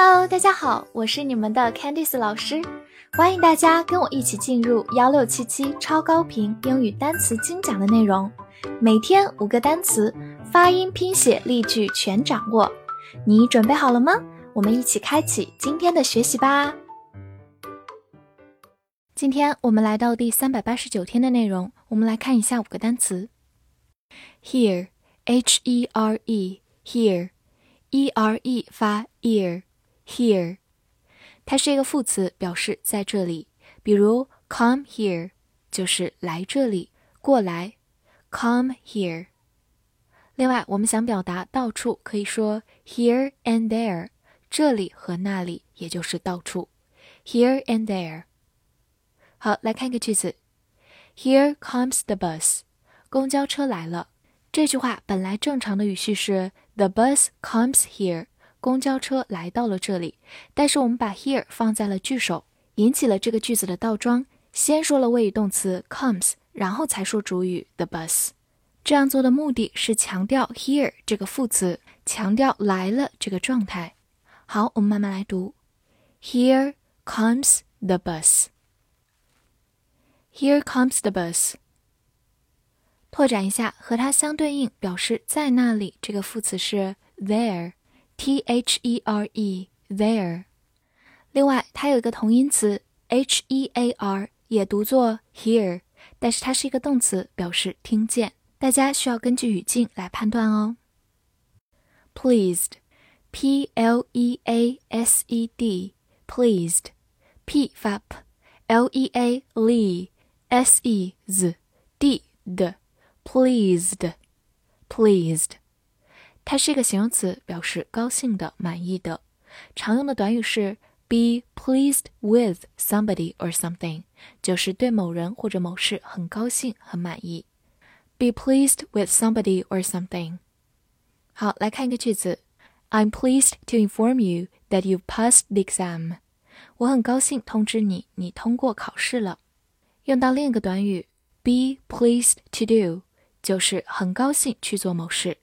Hello，大家好，我是你们的 Candice 老师，欢迎大家跟我一起进入幺六七七超高频英语单词精讲的内容，每天五个单词，发音、拼写、例句全掌握，你准备好了吗？我们一起开启今天的学习吧。今天我们来到第三百八十九天的内容，我们来看一下五个单词，here，h e r e，here，e r e 发 ear。Here，它是一个副词，表示在这里。比如 come here 就是来这里，过来。Come here。另外，我们想表达到处，可以说 here and there，这里和那里，也就是到处。Here and there。好，来看一个句子。Here comes the bus。公交车来了。这句话本来正常的语序是 The bus comes here。公交车来到了这里，但是我们把 here 放在了句首，引起了这个句子的倒装。先说了谓语动词 comes，然后才说主语 the bus。这样做的目的是强调 here 这个副词，强调来了这个状态。好，我们慢慢来读：Here comes the bus。Here comes the bus。拓展一下，和它相对应表示在那里这个副词是 there。T H E R E there，另外它有一个同音词 H E A R，也读作 hear，但是它是一个动词，表示听见。大家需要根据语境来判断哦。Pleased，P L E A S E D，pleased，P 发 P，L E A L E S E Z D 的，pleased，pleased。 它是一个形容词，表示高兴的、满意的。常用的短语是 be pleased with somebody or something，就是对某人或者某事很高兴、很满意。be pleased with somebody or something。好，来看一个句子：I'm pleased to inform you that you've passed the exam。我很高兴通知你，你通过考试了。用到另一个短语 be pleased to do，就是很高兴去做某事。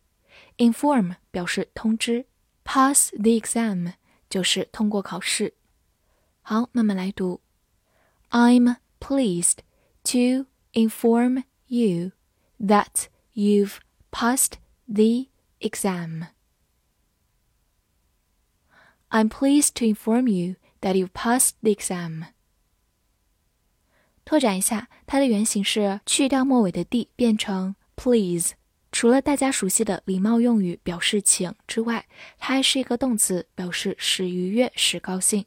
Inform 表示通知，pass the exam 就是通过考试。好，慢慢来读。I'm pleased to inform you that you've passed the exam. I'm pleased to inform you that you've passed the exam. 拓展一下，它的原型是去掉末尾的 d 变成 please。 除了大家熟悉的礼貌用语表示请之外，它还是一个动词，表示使愉悦、使高兴。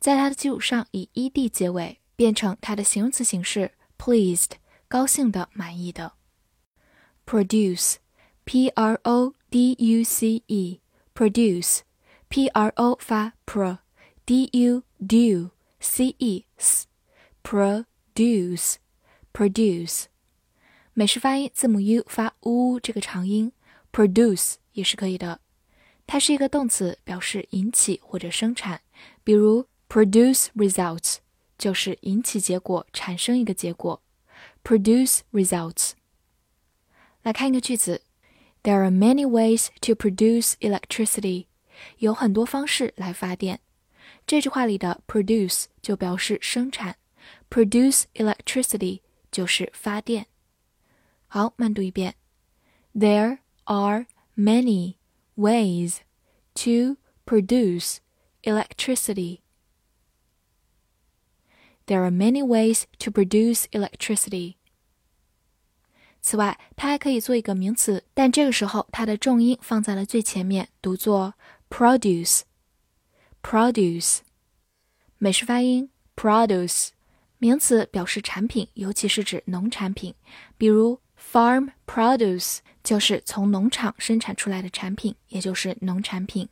在它的基础上以 ed 结尾，变成它的形容词形式 pleased，高兴的、满意的。produce，p r o d u c e，produce，p r o 发 pro，d u do c e s，produce，produce。美式发音字母 u 发 u 这个长音，produce 也是可以的。它是一个动词，表示引起或者生产。比如 produce results 就是引起结果，产生一个结果。produce results。来看一个句子：There are many ways to produce electricity。有很多方式来发电。这句话里的 produce 就表示生产，produce electricity 就是发电。好，慢读一遍。There are many ways to produce electricity. There are many ways to produce electricity. 此外，它还可以做一个名词，但这个时候它的重音放在了最前面，读作 produce。produce，美式发音 produce。名词表示产品，尤其是指农产品，比如 Farm produce 就是从农场生产出来的产品，也就是农产品。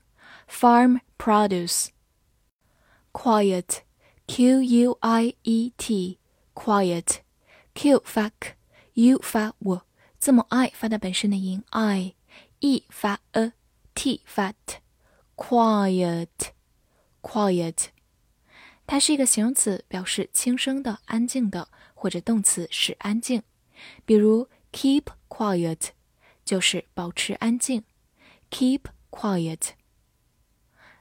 Farm produce。Quiet，Q U I E T，Quiet，Q 发 k，U 发 w，字母 I 发的本身的音 I，E 发 a，T 发 t，Quiet，Quiet。它是一个形容词，表示轻声的、安静的，或者动词是安静，比如。 Keep quiet，就是保持安静。Keep quiet。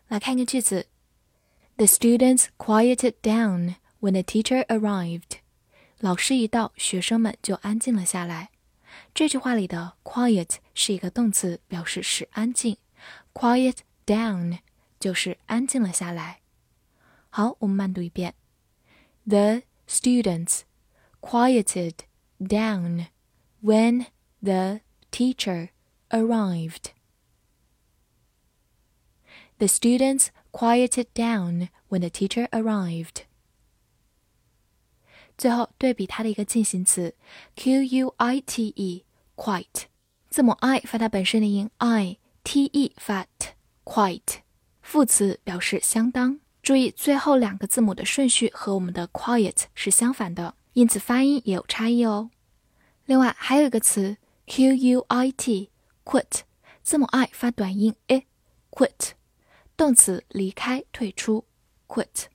来看一个句子 The students quieted down when the teacher arrived. 老师一到，学生们就安静了下来。这句话里的 quiet 是一个动词，表示使安静。quiet down 就是安静了下来。好，我们慢读一遍。The students quieted down when the teacher arrived. The students quieted down when the teacher arrived. 最后对比它的一个进行词 q u i t e，quite，字母 i 发它本身的音 i，t e 发 t，quite，副词表示相当。注意最后两个字母的顺序和我们的 quiet 是相反的，因此发音也有差异哦。 另外还有一个词 q u i t，quit，字母 i 发短音 i，quit，动词离开、退出，quit。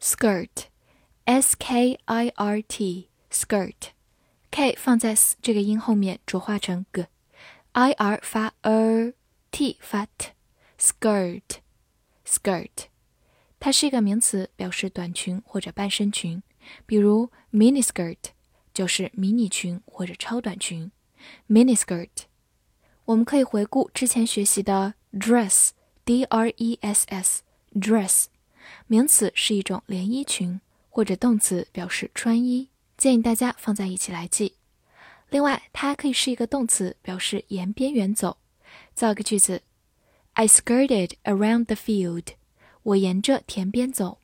skirt。s k i r t skirt，k 放在 s 这个音后面浊化成 g，i r 发 er，t 发 t，skirt skirt，它是一个名词，表示短裙或者半身裙，比如 mini skirt 就是迷你裙或者超短裙，mini skirt。我们可以回顾之前学习的 dress d r e s s dress，名词是一种连衣裙。或者动词表示穿衣，建议大家放在一起来记。另外，它还可以是一个动词，表示沿边缘走。造个句子：I skirted around the field。我沿着田边走。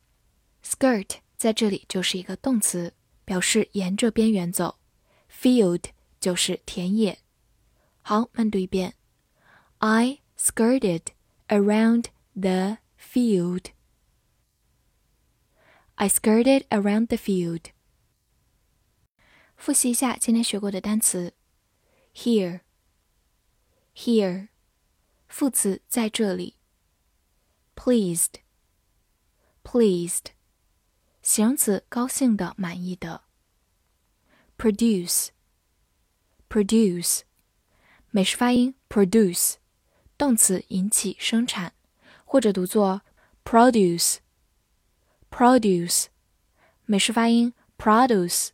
Skirt 在这里就是一个动词，表示沿着边缘走。Field 就是田野。好，慢读一遍：I skirted around the field。I skirted around the field. 复习一下今天学过的单词：here, here，副词在这里；pleased, pleased， 形容词高兴的、满意的；produce, produce，美式发音 produce，动词引起、生产，或者读作 produce。produce，美式发音 produce，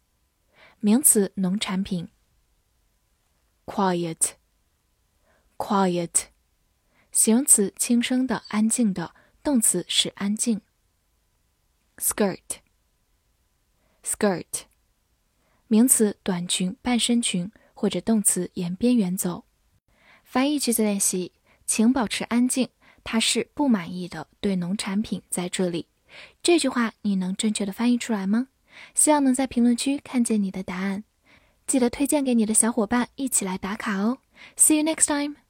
名词农产品。quiet，quiet，形容词轻声的、安静的，动词是安静。skirt skirt，名词短裙、半身裙，或者动词沿边缘走。翻译句子练习，请保持安静。他是不满意的，对农产品在这里。这句话你能正确的翻译出来吗？希望能在评论区看见你的答案，记得推荐给你的小伙伴一起来打卡哦。See you next time.